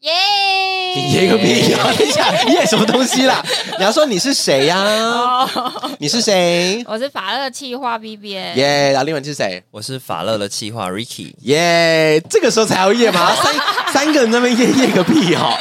耶！你耶个屁啊！等一下，耶什么东西啦？你要说你是谁呀、哦，你是谁？我是法乐气化 B B 耶、然后另外你是谁？我是法乐的企划 Ricky，耶、这个时候才要耶吗？三三个人在那边耶耶个屁哈、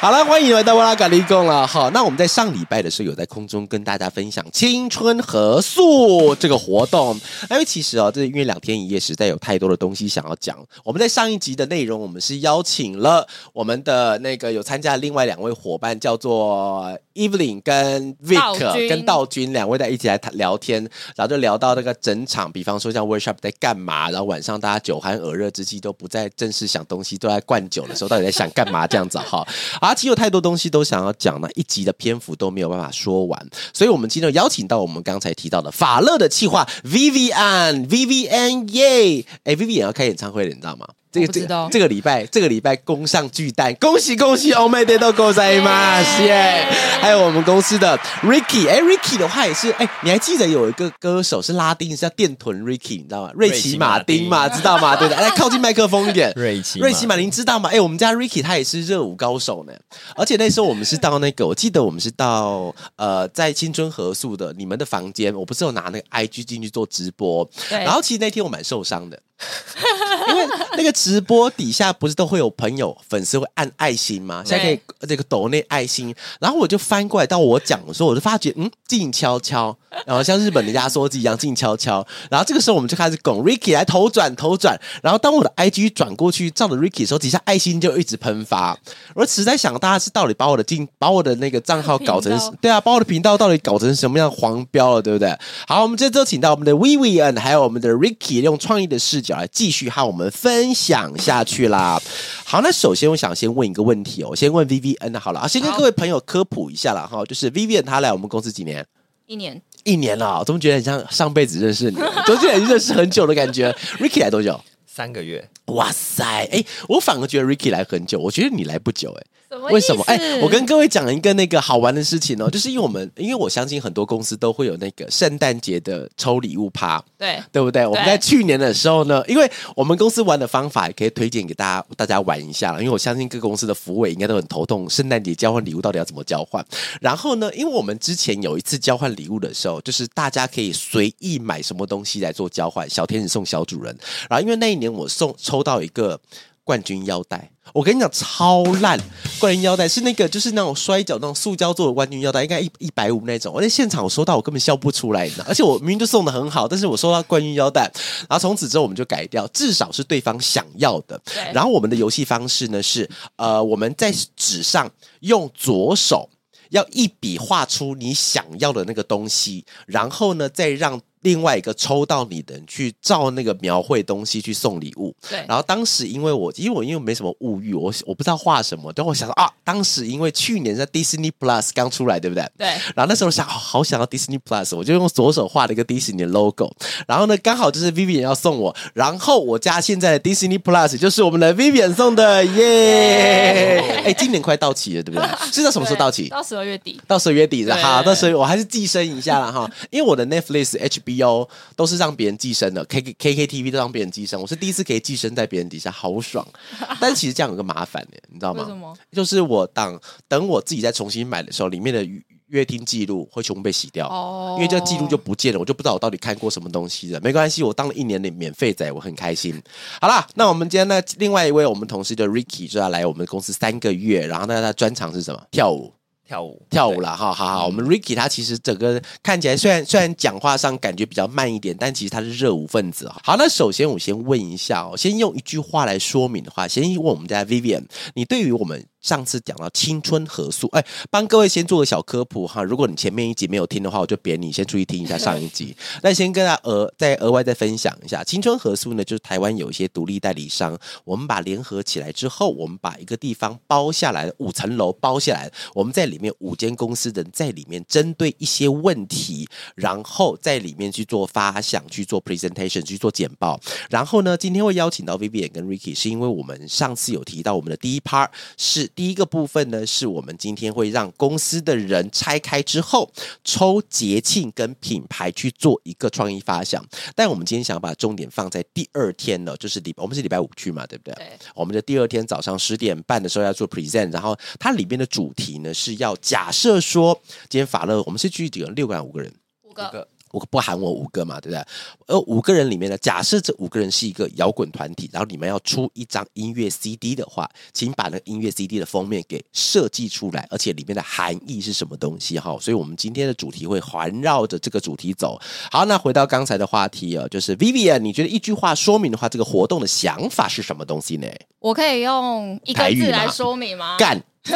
好了，欢迎来到瓦拉咖喱贡了哈。那我们在上礼拜的时候有在空中跟大家分享青春合宿这个活动，因为其实哦，这因为两天一夜实在有太多的东西想要讲。我们在上一集的内容，我们是邀请了我们的那个有参加另外两位伙伴，叫做 Evelyn 跟道 Vic 君跟道君两位在一起来聊天，然后就聊到那个整场，比方说像 workshop 在干嘛，然后晚上大家酒酣耳热之际都不再正式想东西，都在灌酒的时候，到底在想干嘛这样子哈？啊，其实有太多东西都想要讲呢，一集的篇幅都没有办法说完，所以我们今天邀请到我们刚才提到的法乐的企划 Vivian Vivian 耶，哎，Vivian 要开演唱会了，你知道吗？这个这这个礼拜，这个礼拜攻上巨蛋，恭喜恭喜，Oh my day 都够在吗？耶！还有我们公司的 Ricky，哎，Ricky 的话也是，哎，你还记得有一个歌手是拉丁，是叫电臀 Ricky，你知道吗？瑞奇马丁嘛，知道吗？对的，来靠近麦克风一点。瑞 奇瑞奇马丁知道吗？哎、我们家 Ricky 他也是热舞高手呢，而且那时候我们是到那个，我记得我们是到呃，在青春合宿的你们的房间，我不是有拿那个 IG 进去做直播，对然后其实那天我蛮受伤的。因为那个直播底下不是都会有朋友粉丝会按爱心吗？现在可以这个抖那爱心，然后我就翻过来到我讲的时候，我就发觉嗯静悄悄，然后像日本的压缩机一样静悄悄，然后这个时候我们就开始拱 Ricky 来头转头转，然后当我的 IG 转过去照着 Ricky 的时候，底下爱心就一直喷发，我实在想大家是到底把我的进把我的那个账号搞成 对啊，把我的频道到底搞成什么样黄标了，对不对？好，我们这周请到我们的 Vivian 还有我们的 Ricky，用创意的视角来继续和我们分享下去啦。好，那首先我想先问一个问题哦，我先问 Vivian 好了。啊，先跟各位朋友科普一下啦哈，就是 Vivian 她来我们公司几年？一年一年了，我怎么觉得很像上辈子认识你，总觉得认识很久的感觉。Ricky 来多久？三个月，哇塞，哎，我反而觉得 Ricky 来很久，我觉得你来不久，哎。为什么？哎、哎、我跟各位讲一个那个好玩的事情哦，就是因为我们，因为我相信很多公司都会有那个圣诞节的抽礼物趴，对对不对？我们在去年的时候呢，因为我们公司玩的方法也可以推荐给大家，大家玩一下了。因为我相信各公司的服委应该都很头痛，圣诞节交换礼物到底要怎么交换。然后呢，因为我们之前有一次交换礼物的时候，就是大家可以随意买什么东西来做交换，小天使送小主人。然后因为那一年我送抽到一个冠军腰带。我跟你讲，超烂！冠军腰带是那个，就是那种摔跤那种塑胶做的冠军腰带，应该一一百五那种。我在现场我收到，我根本笑不出来，你知道？而且我明明就送的很好，但是我收到冠军腰带，然后从此之后我们就改掉，至少是对方想要的。然后我们的游戏方式呢是，呃，我们在纸上用左手要一笔画出你想要的那个东西，然后呢再让。另外一个抽到你的人去照那个描绘东西去送礼物，对然后当时因为我因为我因为没什么物欲，我我不知道画什么，但我想说啊，当时因为去年在 Disney Plus 刚出来，对不对？对然后那时候想，好好想要 Disney Plus，我就用左手画了一个 Disney 的 logo。然后呢，刚好就是 Vivian 要送我，然后我家现在的 Disney Plus 就是我们的 Vivian 送的，耶！哎，今年快到期了，对不对？是到什么时候到期？到十二月底。到十二月底的对哈，到时候我还是寄生一下了哈，因为我的 Netflix、HBO 都是让别人寄生的，K K K K TV 都让别人寄生，我是第一次可以寄生在别人底下，好爽。但其实这样有个麻烦呢，你知道吗？就是我当等我自己再重新买的时候，里面的月月听记录会全部被洗掉。哦因为这个记录就不见了，我就不知道我到底看过什么东西了。没关系，我当了一年的免费仔，我很开心。好啦，那我们今天呢，另外一位我们同事的 Ricky 就要来我们公司三个月，然后呢，他的专长是什么？跳舞。跳舞，跳舞了，哈，好好，我们 Ricky 他其实整个看起来虽然虽然讲话上感觉比较慢一点，但其实他是热舞分子哈。好，那首先我先问一下哦，先用一句话来说明的话，先问我们家 Vivian，你对于我们上次讲到青春合宿，哎，帮各位先做个小科普哈。如果你前面一集没有听的话，我就扁你，先注意听一下上一集。那先跟大家额再额外再分享一下，青春合宿呢，就是台湾有一些独立代理商，我们把联合起来之后，我们把一个地方包下来，五层楼包下来，我们在里面五间公司的人在里面针对一些问题，然后在里面去做发想、去做 presentation、去做简报。然后呢，今天会邀请到 Vivian 跟 Ricky，是因为我们上次有提到我们的第一 part 是第一个部分呢，是我们今天会让公司的人拆开之后抽节庆跟品牌去做一个创意发想。但我们今天想把重点放在第二天呢，就是礼我们是礼拜五去嘛，对不对？对，我们的第二天早上十点半的时候要做 present，然后它里面的主题呢是要假设说，今天法乐我们是去几个人？六个人，五个人。五个个我不含我五个嘛，对不对？而五个人里面呢，假设这五个人是一个摇滚团体，然后你们要出一张音乐 CD 的话，请把那个音乐 CD 的封面给设计出来，而且里面的含义是什么东西哈？所以我们今天的主题会环绕着这个主题走。好，那回到刚才的话题啊，就是 Vivian，你觉得一句话说明的话，这个活动的想法是什么东西呢？我可以用一个字来说明吗？干。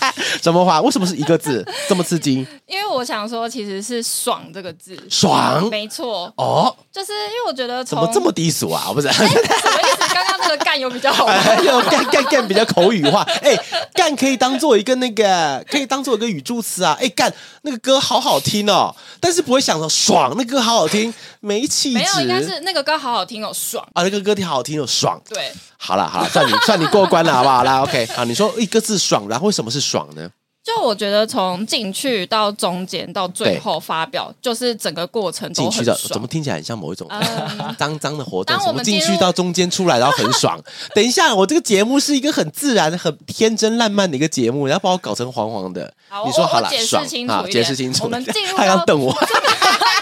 什么话？为什么是一个字 这么刺激？因为我想说，其实是“爽”这个字，爽没错，哦，就是因为我觉得怎么这么低俗啊？不是。什么意思？刚刚那个“干”有比较好？有干干干比较口语化，哎、干可以当做一个那个，可以当做一个语助词啊，哎、干那个歌好好听哦，但是不会想着爽，那歌好好听，没气质，没有，应该是那个歌好好听哦，爽。啊，那个歌挺好听哦，爽。对，好了好了，算你 算你过关了，好不好？来，OK，好，你说一个字爽，然后为什么是爽呢？就我觉得从进去到中间到最后发表，就是整个过程都进去的爽。怎么听起来很像某一种嗯 脏脏的活动？当我什么进们进入去到中间出来，然后很爽。等一下，我这个节目是一个很自然、很天真烂漫的一个节目，然后把我搞成黄黄的。好你说好了，解释清楚一点解释清楚。我们进入他刚到瞪我。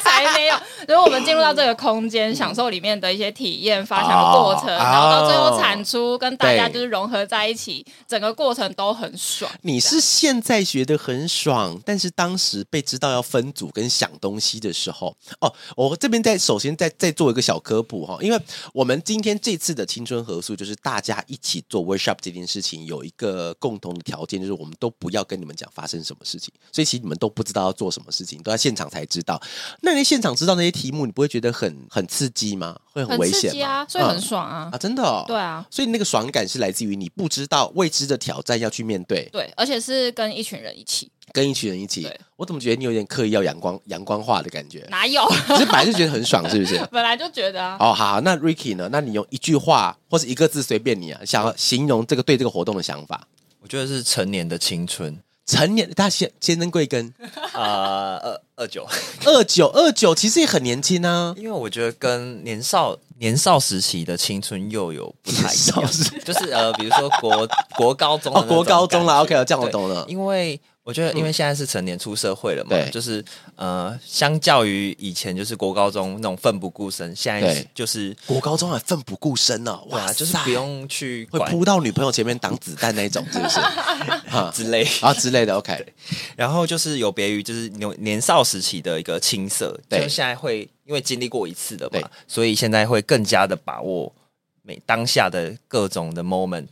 才没有。如果我们进入到这个空间，享受里面的一些体验、发想的过程，然后到最后产出，跟大家就是融合在一起，整个过程都很爽。你是现在觉得很爽，但是当时被知道要分组跟想东西的时候，哦，我这边再首先再再做一个小科普哈，因为我们今天这次的青春合宿就是大家一起做 workshop 这件事情，有一个共同的条件，就是我们都不要跟你们讲发生什么事情，所以其实你们都不知道要做什么事情，都在现场才知道。那你现场知道那些题目，你不会觉得很很刺激吗？会很很危险吗？刺激啊，所以很嗯爽啊。啊，真的、哦，对啊，所以那个爽感是来自于你不知道未知的挑战要去面对，对，而且是跟一群人一起，跟一群人一起。我怎么觉得你有点刻意要阳光阳光化的感觉？哪有？只是本来就觉得很爽，是不是？本来就觉得啊，哦，好，那 Ricky 呢？那你用一句话或是一个字随便你啊，想要形容这个对这个活动的想法。我觉得是成年的青春。成年，大家先先生贵庚？啊，二二九，二九二九，其实也很年轻啊。因为我觉得跟年少年少时期的青春又有不太一样，就是呃，比如说国国高中的哦，国高中了，OK，这样我对懂了。因为我觉得，因为现在是成年出社会了嘛，对就是呃，相较于以前就是国高中那种奋不顾身，现在就是国高中还奋不顾身呢，哇对啊，就是不用去管会扑到女朋友前面挡子弹那一种，是不是？啊 之类。啊之类的，OK。然后就是有别于就是年年少时期的一个青涩，对就现在会因为经历过一次的嘛，所以现在会更加的把握每当下的各种的 moment，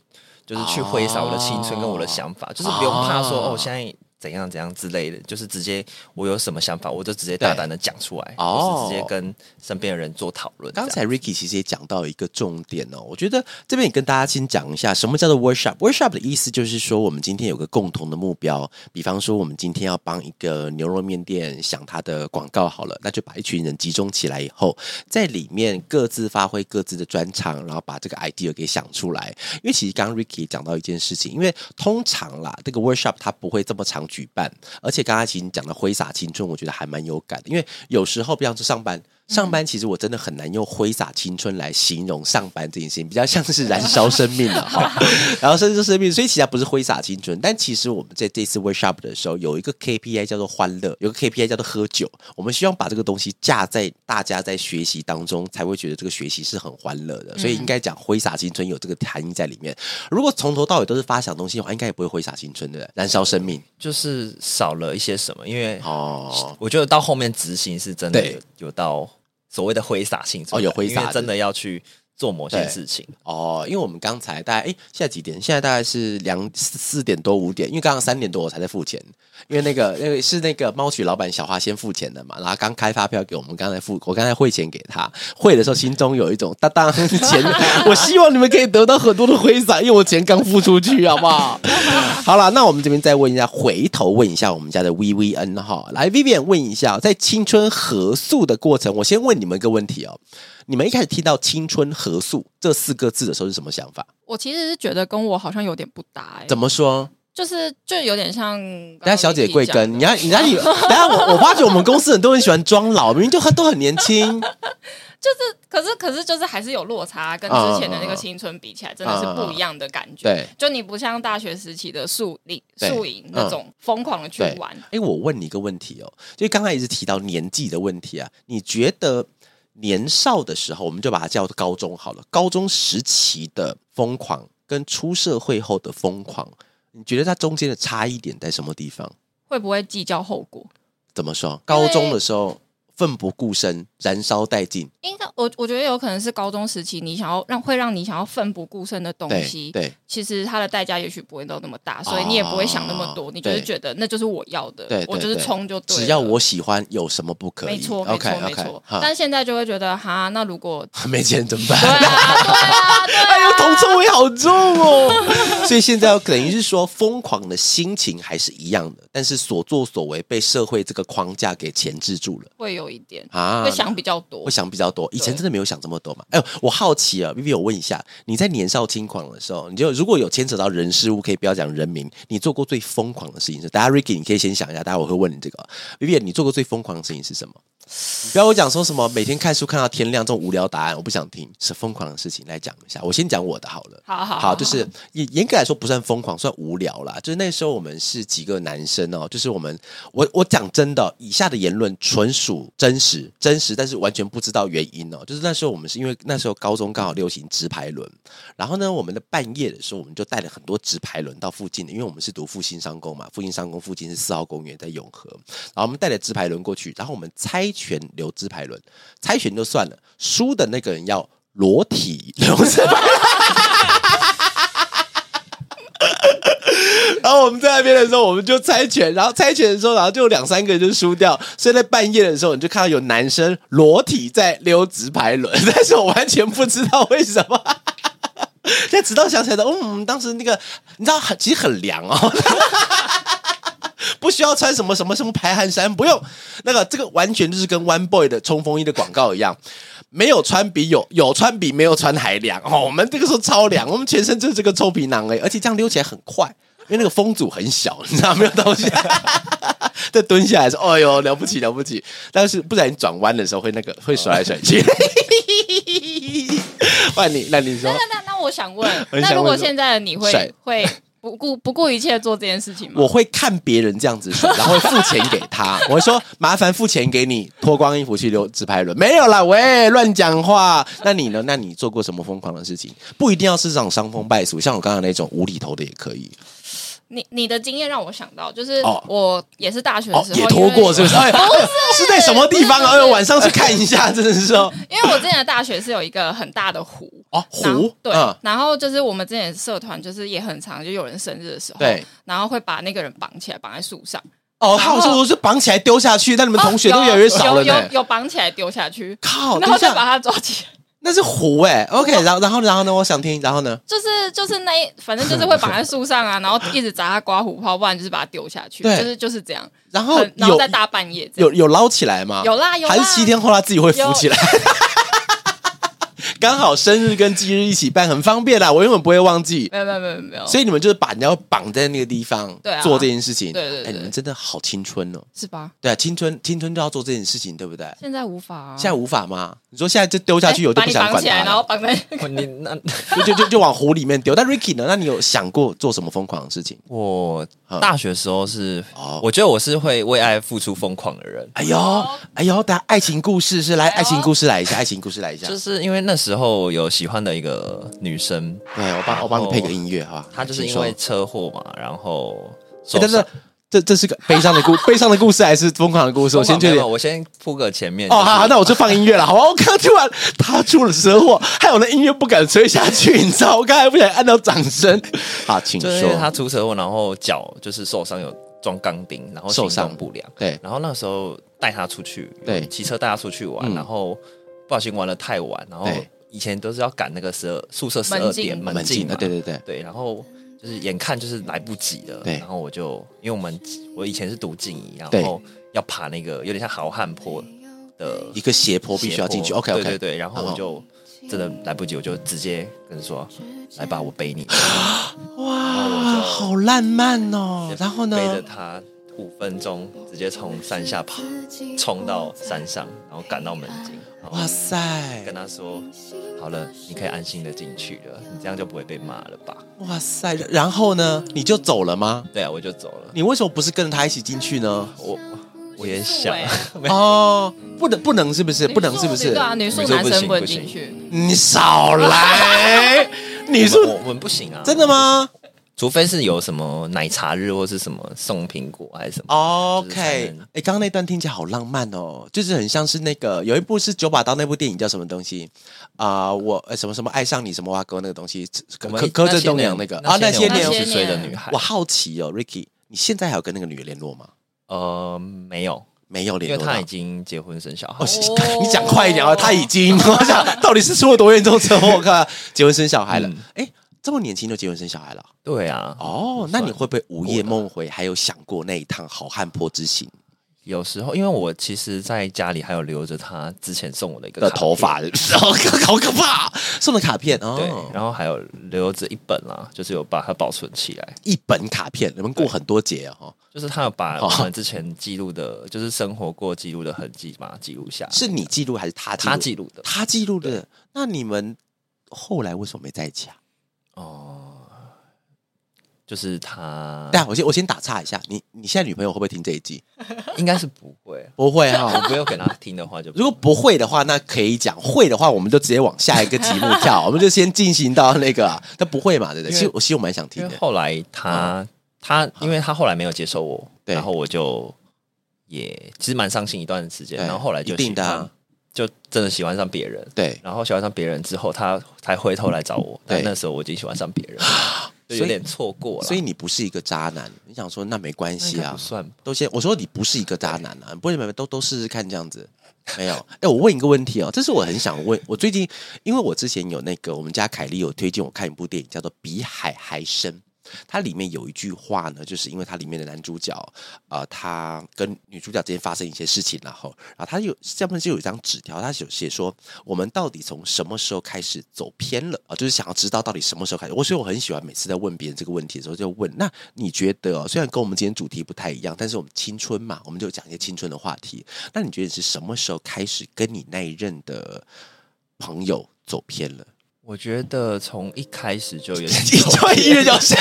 就是去挥洒我的青春跟我的想法，就是不用怕说哦哦现在。怎样怎样之类的，就是直接我有什么想法，我就直接大胆的讲出来，哦或是直接跟身边的人做讨论。刚才 Ricky 其实也讲到一个重点哦，我觉得这边也跟大家先讲一下，什么叫做 workshop。workshop 的意思就是说，我们今天有个共同的目标，比方说，我们今天要帮一个牛肉面店想它的广告好了，那就把一群人集中起来以后，在里面各自发挥各自的专长，然后把这个 idea 给想出来。因为其实刚刚 Ricky 讲到一件事情，因为通常啦，这个 workshop 它不会这么常举办，而且刚才其实讲的挥洒青春，我觉得还蛮有感的，因为有时候，比方说上班。上班其实我真的很难用挥洒青春来形容上班这件事情，比较像是燃烧生命了哈。然后甚至生命，所以其实它不是挥洒青春，但其实我们在这次 workshop 的时候有一个 KPI 叫做欢乐，有个 KPI 叫做喝酒。我们希望把这个东西架在大家在学习当中，才会觉得这个学习是很欢乐的。所以应该讲挥洒青春有这个含义在里面。如果从头到尾都是发想东西的话，应该也不会挥洒青春的，燃烧生命就是少了一些什么，因为哦。我觉得到后面执行是真的有到所谓的挥洒性哦有挥洒因为真的要去做某些事情。哦，因为我们刚才大概哎，现在几点？现在大概是两四四点多五点，因为刚刚三点多我才在付钱，因为那个那个是那个猫曲老板小花先付钱的嘛，然后刚开发票给我们，刚才付我刚才汇钱给他，汇的时候心中有一种当当钱，我希望你们可以得到很多的挥洒，因为我钱刚付出去，好不好？好了，那我们这边再问一下，回头问一下我们家的 V V N 哈，来 Vivian 问一下，在青春合宿的过程，我先问你们一个问题哦，你们一开始听到青春合宿这四个字的时候是什么想法？我其实是觉得跟我好像有点不搭、欸，怎么说？就是就有点像等下小姐贵跟庚，你要你要你，等下我我发觉我们公司人都很喜欢装老，明明就很都很年轻。就是，可是可是就是还是有落差，跟之前的那个青春比起来，真的是不一样的感觉。对，就你不像大学时期的宿营对宿营那种疯狂的去玩，哎，我问你一个问题哦，就刚才一直提到年纪的问题啊，你觉得年少的时候，我们就把它叫高中好了，高中时期的疯狂跟出社会后的疯狂，你觉得它中间的差异点在什么地方？会不会计较后果？怎么说？高中的时候奋不顾身，燃烧殆尽，应该我我觉得有可能是高中时期，你想要让会让你想要奋不顾身的东西，对其实它的代价也许不会到那么大，所以你也不会想那么多，哦你就是觉得那就是我要的，对，我就是冲就对了，只要我喜欢，有什么不可以？没错没错没错。哈但现在就会觉得哈，那如果 没钱怎么办？对啊对啊对 哎呦，啊，铜臭味好重哦！所以现在等于是说，疯狂的心情还是一样的，但是所作所为被社会这个框架给钳制住了会有一点啊会想比较多会。想比较多，以前真的没有想这么多嘛。哎呦，我好奇啊，Vivi，我问一下，你在年少轻狂的时候，你就如果有牵扯到人事物，可以不要讲人名，你做过最疯狂的事情是？大家 Ricky，你可以先想一下，待会我会问你这个。Vivi，你做过最疯狂的事情是什么？你不要我讲说什么每天看书看到天亮这种无聊答案，我不想听，是疯狂的事情来讲一下。我先讲我的好了。好好好，就是严严格来说不算疯狂，算无聊啦。就是那时候我们是几个男生哦，就是我们我我讲真的，以下的言论纯属真实真实，但是完全不知道原因哦。就是那时候我们是因为那时候高中刚好流行直排轮，然后呢，我们的半夜的时候，我们就带了很多直排轮到附近的，因为我们是读复兴商工嘛，复兴商工附近是四号公园在永和，然后我们带了直排轮过去，然后我们猜拳留直排轮，猜拳就算了，输的那个人要裸体 留直排轮。然后我们在那边的时候，我们就猜拳，然后猜拳的时候，然后就有两三个人就输掉，所以在半夜的时候，你就看到有男生裸体在溜直排轮，但是我完全不知道为什么。现在直到想起来的，嗯，当时那个你知道很其实很凉哦，不需要穿什么什么什么排汗衫，不用那个这个完全就是跟 One Boy 的冲锋衣的广告一样，没有穿比有有穿比没有穿还凉哦。我们这个时候超凉，我们全身就是这个臭皮囊哎，而且这样溜起来很快，因为那个风阻很小，你知道没有东西。再蹲下来说：“哎呦，了不起了不起！”但是不然你转弯的时候会那个会甩来甩去。换你，那你说那那那我想问，那如果现在的你帅会会不顾不顾一切做这件事情吗？我会看别人这样子选，然后付钱给他。我会说麻烦付钱给你，脱光衣服去溜直排轮。没有啦，喂，乱讲话。那你呢？那你做过什么疯狂的事情？不一定要是这种伤风败俗，像我刚刚那种无厘头的也可以。你你的经验让我想到，就是哦我也是大学的哦时，候，也拖过是不是？是在什么地方啊？哎呦，晚上去看一下，真的是哦因为我之前的大学是有一个很大的湖。哦，然后湖对，嗯然后就是我们之前社团，就是也很常，就有人生日的时候，对，然后会把那个人绑起来，绑在树上。哦，他有说我是绑起来丢下去，但你们同学都越来越少了呢有有。有绑起来丢下去，靠，然等一下，后再把他抓起来。那是湖哎。OK，然后然后然后呢？我想听，然后呢？就是就是那一，反正就是会绑在树上啊，然后一直砸它刮胡泡，不然就是把它丢下去，对就是就是这样。然后很然后有在大半夜这样有有捞起来吗？有啦有啦还是七天后它自己会浮起来？刚好生日跟忌日一起办，很方便啦，我永远不会忘记。没有没有没有没有，所以你们就是把人家绑在那个地方，对啊做这件事情。哎，对对对你们真的好青春哦。是吧？对啊，青春青春就要做这件事情，对不对？现在无法啊，现在无法吗？你说现在就丢下去，我就不想管绑起来，然后绑在那就就就就往湖里面丢。但 Ricky 呢？那你有想过做什么疯狂的事情？我大学时候是哦，我觉得我是会为爱付出疯狂的人，哎呦，哎呦，大家爱情故事是来，爱情故事来一下，爱情故事来一下。就是因为那时候有喜欢的一个女生，对，我帮我帮你配个音乐哈。她就是因为车祸嘛，然后但是这这是个悲伤的故 悲伤的故事还是疯狂的故事？我先确定。我先铺个前面。哦，好，好那我就放音乐了，好吧？我刚刚突然他出了车祸，害我的音乐不敢吹下去，你知道？我刚才不小心按到掌声。好，请就是因为他。出车祸，然后脚就是受伤，有装钢钉，然后受伤不良。对，然后那时候带他出去，对骑车带他出去玩，嗯然后不小心玩的太晚，然后以前都是要赶那个十二宿舍十二点门禁禁嘛，对对对，对，然后就是眼看就是来不及了，对。然后我就因为我们我以前是读静怡，然后要爬那个有点像好汉坡的一个斜坡必须要进去。斜坡。OK 对 OK，对对，然后我就真的来不及，我就直接跟说来吧，我背你，哇，好浪漫哦。然后呢？背着呢？他五分钟，直接从山下爬冲到山上，然后赶到门禁，哇塞跟，他说好了，你可以安心的进去了，你这样就不会被骂了吧？哇塞，然后呢？你就走了吗？对啊，我就走了。你为什么不是跟着他一起进去呢？我我也想 哦，不能不能是不是？不能是不是对？啊，女宿男生不能行不行进去。你少来，你我说我我们不行啊，真的吗除非是有什么奶茶日或是什么送苹果还是什么。？OK，哎，刚刚那段听起来好浪漫哦，就是很像是那个有一部是九把刀那部电影叫什么东西啊？我呃什么什么爱上你什么挖沟那个东西，柯柯震东演那个啊，那些年十岁的女孩我，好奇哦，Ricky，你现在还有跟那个女人联络吗？呃，没有，没有因联络因，为她已经结婚生小孩你讲快一点啊！他已经，我想到底是出了多严重车祸？我看结婚生小孩了嗯，哎、这么年轻就结婚生小孩了？对啊，哦，那你会不会午夜梦回，还有想过那一趟好汉坡之行有时候因为我其实在家里还有留着他之前送我的一个的头发？好可 好可怕！送的卡片哦对哦，，然后还有留着一本啦，就是有把它保存起来。一本卡片，你们过很多节哦。就是他有把哦我们之前记录的，就是生活过记录的痕迹嘛记录下。是你记录还是他？他记录的他记录的。那你们后来为什么没在一起啊？哦，就是他对啊，我先我先打岔一下，你你现在女朋友会不会听这一集？应该是不会，不会哈、我不用给她听的话就如果不会的话，那可以讲；会的话，我们就直接往下一个题目跳，我们就先进行到那个啊。那不会嘛？对不对？因为其实我其实我蛮想因为听的。后来他他，因为他后来没有接受我，对然后我就也其实蛮伤心一段时间，对然后后来就一定的啊喜欢就真的喜欢上别人，对，然后喜欢上别人之后，他才回头来找我，对。但那时候我已经喜欢上别人，有点错过了，所以你不是一个渣男，你想说那没关那系啊不，算都先我说你不是一个渣男啊，不会没有都都试试看这样子。没有，哎、我问一个问题哦，这是我很想问。我最近，因为我之前有那个我们家凯莉有推荐我看一部电影，叫做《比海还深》。它里面有一句话呢，就是因为它里面的男主角，呃，他跟女主角之间发生一些事情，然后，然后他有下面就有一张纸条，他有写说，我们到底从什么时候开始走偏了啊、就是想要知道到底什么时候开始。我所以我很喜欢每次在问别人这个问题的时候，就问：那你觉得、虽然跟我们今天主题不太一样，但是我们青春嘛，我们就讲一些青春的话题。那你觉得是什么时候开始跟你那一任的朋友走偏了？我觉得从一开始就有点 一段音乐叫下，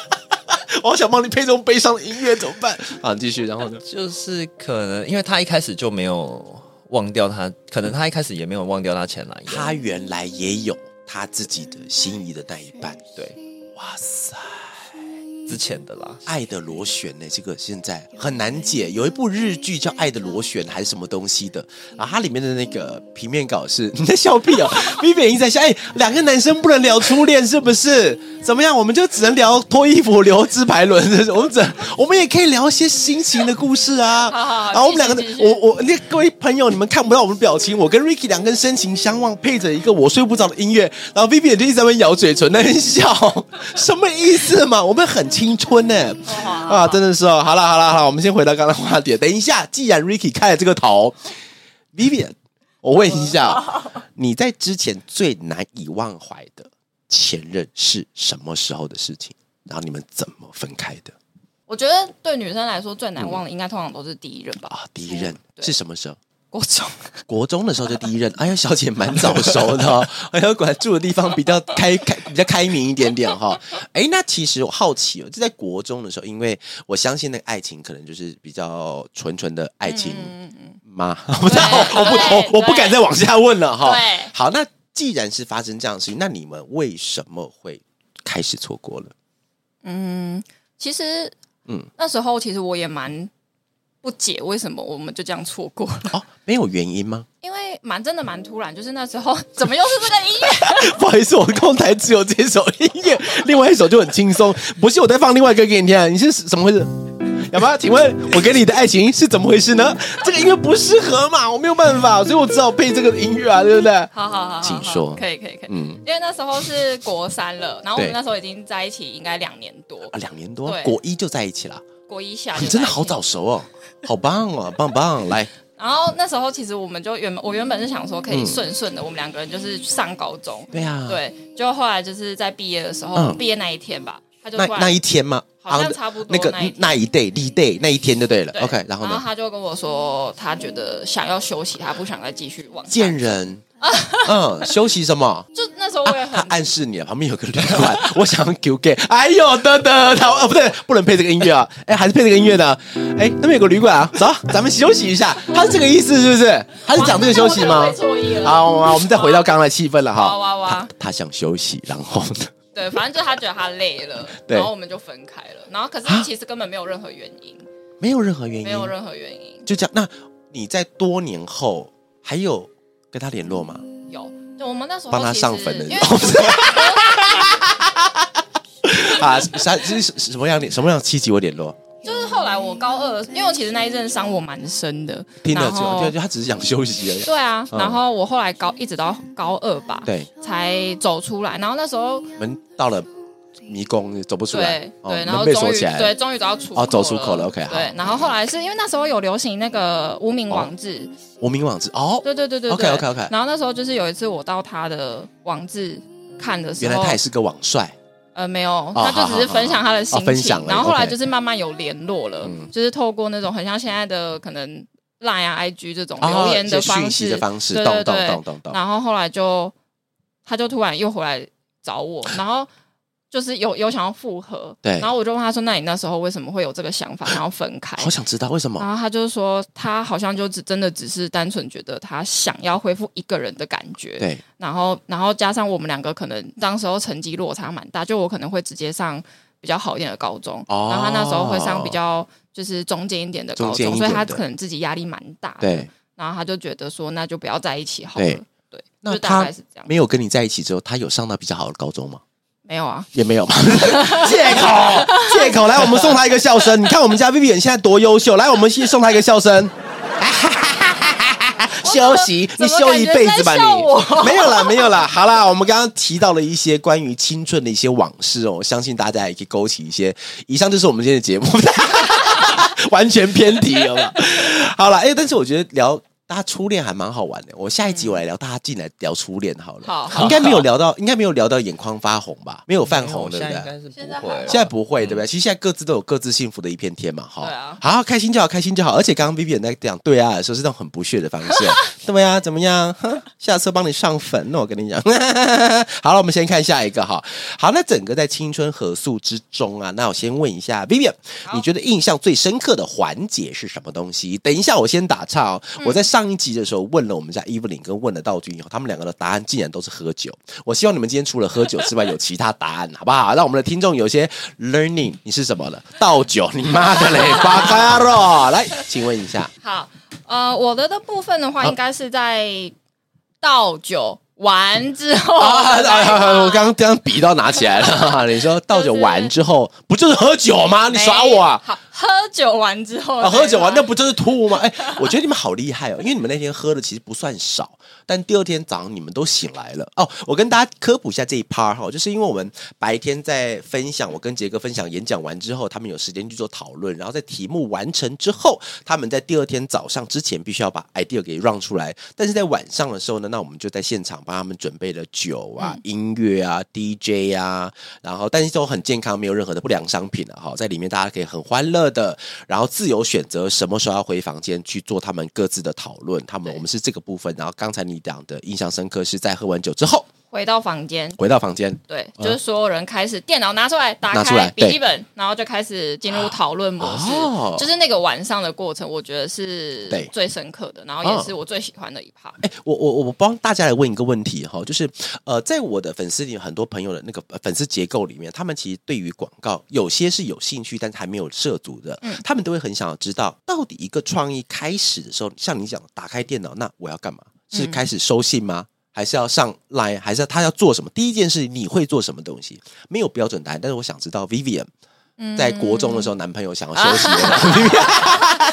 我好想帮你配这种悲伤的音乐，怎么办？好，你继续，然后呢？就是可能因为他一开始就没有忘掉他，可能他一开始也没有忘掉他前男友，他原来也有他自己的心仪的那一半。对哇塞，之前的啦，爱的螺旋呢、这个现在很难解。有一部日剧叫《爱的螺旋》还是什么东西的，然后它里面的那个平面稿是 你在笑屁哦，Vivian 一直在笑。哎，两个男生不能聊初恋是不是？怎么样？我们就只能聊脱衣服、留自排轮，我们只我们也可以聊一些心情的故事啊。好好好然后我们两个我我那各位朋友，你们看不到我们的表情，我跟 Ricky 两个人深情相望，配着一个我睡不着的音乐，然后 Vivian 就一直在那边咬嘴唇，在那边笑，什么意思嘛？我们很青春呢、啊，真的是哦。好了好了好了，我们先回到刚刚话题。等一下，既然 Ricky 开了这个头，Vivian，我问一下，你在之前最难以忘怀的前任是什么时候的事情？然后你们怎么分开的？我觉得对女生来说最难忘的，应该通常都是第一任吧。啊，第一任对是什么时候？国中，国中的时候就第一任，哎呀，小姐蛮早熟的哦，哎呀，果然住的地方比较开开比较开明一点点哈。哎，那其实我好奇哦，就在国中的时候，因为我相信那个爱情可能就是比较纯纯的爱情嗯嗯吗？不知道，我不我我不敢再往下问了哈。对好，那既然是发生这样的事情，那你们为什么会开始错过了？嗯，其实嗯嗯，那时候其实我也蛮不解为什么我们就这样错过了，哦，没有原因吗？因为蛮真的蛮突然，就是那时候 怎么又是这个音乐？不好意思，我的空台只有这首音乐，另外一首就很轻松。不是我在放另外一个给你听，你是怎么回事？要不要？请问我给你的爱情是怎么回事呢？这个音乐不适合嘛，我没有办法，所以我只好配这个音乐啊，对不对？好好好好，请说可以可以可以，嗯因为那时候是国三了，然后我们那时候已经在一起应该两年多，啊，两年多，国一就在一起了，国一下就你真的好早熟哦，好棒哦，棒棒！来，然后那时候其实我们就原本我原本是想说可以嗯顺顺的，我们两个人就是上高中，对呀，，对，就后来就是在毕业的时候，嗯。毕业那一天吧，他就那那一天吗？好像啊差不多那个那一天。那一 day 立 day 那一天就对了。对，OK，然后然后？他就跟我说，他觉得想要休息，他不想再继续往见人，嗯，休息什么？就那时候我也他很暗示你啊，旁边有个旅馆，我想要 Q K。哎呦，得得，他哦不对，不能配这个音乐啊！哎，还是配这个音乐呢？哎，那边有个旅馆啊，走，咱们休息一下。他是这个意思是不是？他是讲这个休息吗哇？那我们再回到刚刚的气氛了哈。哇哇哇他他想休息，然后呢？对，反正就是他觉得他累了，对然后我们就分开了。然后可是其实根本没有任何原因，没有任何原因，没有任何原因。就这样。那你在多年后还有跟他联络吗？有，就我们那时候帮他上坟的 啊，啥是是什么样的什么样的契机我联络？就是后来我高二，因为我其实那一阵伤我蛮深的，听得出，然后对，就他只是想休息而已。对啊，嗯然后我后来高一直到高二吧，对，才走出来。然后那时候我们到了迷宫，走不出来。对，哦对，然后门被终于锁起来。对，终于走到出口哦走出口了，OK，好。对，然后后来是因为那时候有流行那个无名网志，无名网志哦，对对对对对。OK，OK，OK。然后那时候就是有一次我到他的网志看的时候，原来他也是个网帅，呃，没有，哦他就只是分享他的心情，享然后后来就是慢慢有联络了，嗯。就是透过那种很像现在的可能 Line 啊、IG 这种哦留言的方式，息的方式，对对对。然后后来就他就突然又回来找我，然后就是有有想要复合，对。然后我就问他说：“那你那时候为什么会有这个想法，想要分开？”好想知道为什么。然后他就说，他好像就只真的只是单纯觉得他想要恢复一个人的感觉，对。然后然后加上我们两个可能当时候成绩落差蛮大，就我可能会直接上比较好一点的高中，哦。然后他那时候会上比较就是中间一点的高中中，所以他可能自己压力蛮大的，对，然后他就觉得说那就不要在一起好了，对。对，那就大他概是这样，没有跟你在一起之后，他有上到比较好的高中吗？没有啊，也没有嘛，借口借口。来，我们送他一个笑声。你看我们家 Vivian 现在多优秀，来，我们先送他一个笑声。休息，你休一辈子吧你。没有啦，没有啦。好啦，我们刚刚提到了一些关于青春的一些往事哦，我相信大家也可以勾起一些。以上就是我们今天的节目，完全偏题了吧？好了，哎、但是我觉得聊。大家初恋还蛮好玩的，我下一集我来聊，大家进来聊初恋好了。好好应该没有聊到，应该没有聊到眼眶发红吧？没有泛红，对不对现在应？该是不会，现在不会，对不对？其实现在各自都有各自幸福的一片天嘛，哈。对啊好，开心就好，开心就好。而且刚刚 Vivian 在讲对啊的时候是那种很不屑的方式，对呀，怎么样？哼 下车帮你上粉，那我跟你讲。好了，我们先看下一个哈。好，那整个在青春合宿之中啊，那我先问一下 Vivian，你觉得印象最深刻的环节是什么东西？等一下，我先打岔哦。嗯我在上一集的时候问了我们家 Evelyn 跟问了道君以后，他们两个的答案竟然都是喝酒。我希望你们今天除了喝酒之外，有其他答案，好不好？让我们的听众有一些 learning。你是什么了？倒酒？你妈的嘞！巴加罗，来，请问一下，好，呃，我的的部分的话，好应该是在倒酒完之后我刚刚刚笔都拿起来了。你说倒酒完之后，不就是喝酒吗？你耍我啊！好，喝酒完之后，啊，喝酒完那不不就是吐吗？哎，我觉得你们好厉害哦，因为你们那天喝的其实不算少，但第二天早上你们都醒来了哦。我跟大家科普一下这一 part 哈，就是因为我们白天在分享，我跟杰哥分享演讲完之后，他们有时间去做讨论，然后在题目完成之后，他们在第二天早上之前必须要把 idea 给 run 出来，但是在晚上的时候呢，那我们就在现场帮他们准备了酒啊、音乐啊、DJ 啊，然后但是都很健康，没有任何的不良商品了哈，在里面大家可以很欢乐的，然后自由选择什么时候要回房间去做他们各自的讨论。他们我们是这个部分，然后刚才你讲的印象深刻是在喝完酒之后。回到房间，回到房间，对，就是所有人开始电脑拿出来，打拿出来开笔记本，然后就开始进入讨论模式。哦就是那个晚上的过程，我觉得是对最深刻的，然后也是我最喜欢的一趴。哎，我我我帮大家来问一个问题哈，就是呃，在我的粉丝里，很多朋友的那个呃粉丝结构里面，他们其实对于广告有些是有兴趣，但是还没有涉足的，嗯他们都会很想要知道，到底一个创意开始的时候，像你讲，打开电脑，那我要干嘛？是嗯开始收信吗？还是要上 Line？还是他要做什么？第一件事你会做什么东西？没有标准答案，但是我想知道 Vivian 嗯在国中的时候，男朋友想要休息 的。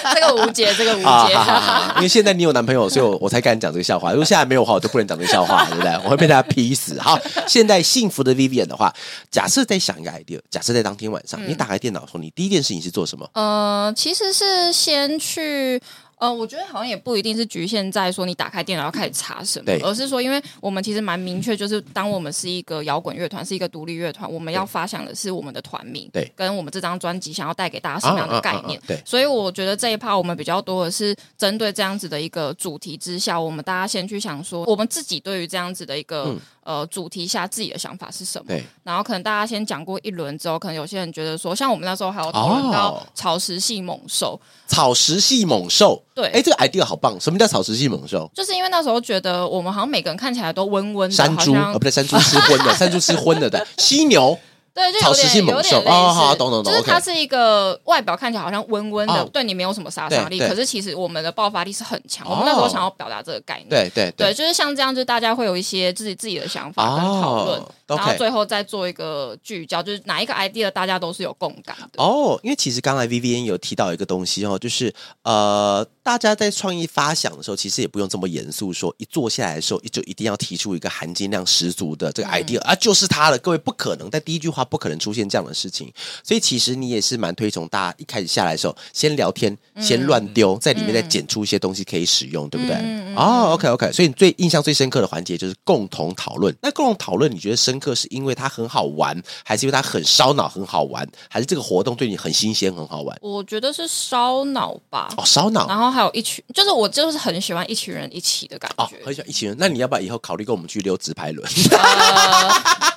这个无解，这个无啊，解。因为现在你有男朋友，所以我我才敢讲这个笑话。如果现在没有的话，我就不能讲这个笑话，对不对？我会被大家劈死。好，现在幸福的 Vivian 的话，假设在想一个 idea，假设在当天晚上，嗯你打开电脑的时候，你第一件事情是做什么？呃，其实是先去。呃，我觉得好像也不一定是局限在说你打开电脑要开始查什么，而是说，因为我们其实蛮明确，就是当我们是一个摇滚乐团，是一个独立乐团，我们要发想的是我们的团名，对跟我们这张专辑想要带给大家什么样的概念。啊啊啊啊对所以我觉得这一趴我们比较多的是针对这样子的一个主题之下，我们大家先去想说，我们自己对于这样子的一个、嗯呃主题下自己的想法是什么。对，然后可能大家先讲过一轮之后，可能有些人觉得说，像我们那时候还有讨论到哦草食系猛兽，草食系猛兽。对哎，这个 idea 好棒！什么叫草食系猛兽？就是因为那时候觉得我们好像每个人看起来都温温的，山猪，好像呃，不对，山猪吃荤的，山猪吃荤的的犀牛。对，就有点性猛兽有点类似，哦好懂懂懂就是它是一个外表看起来好像温温的，哦对你没有什么杀伤力，可是其实我们的爆发力是很强。哦我们那时候想要表达这个概念。对对对，就是像这样，就是大家会有一些自己自己的想法跟讨论，哦然后最后再做一个聚焦，就是哪一个 idea 大家都是有共感的。哦，因为其实刚才 Vivian 有提到一个东西哦，就是呃，大家在创意发想的时候，其实也不用这么严肃，说一坐下来的时候就一定要提出一个含金量十足的这个 idea、啊，就是它了。各位不可能在第一句话不可能出现这样的事情，所以其实你也是蛮推崇大家一开始下来的时候，先聊天，先乱丢，在里面再剪出一些东西可以使用，对不对？哦，OK OK，所以你最印象最深刻的环节就是共同讨论。那共同讨论，你觉得深刻是因为它很好玩，还是因为它很烧脑很好玩，还是这个活动对你很新鲜很好玩？我觉得是烧脑吧，哦，烧脑然后还有一群，就是我就是很喜欢一群人一起的感哦觉，。很喜欢一群人。那你要不要以后考虑跟我们去溜直排轮？呃，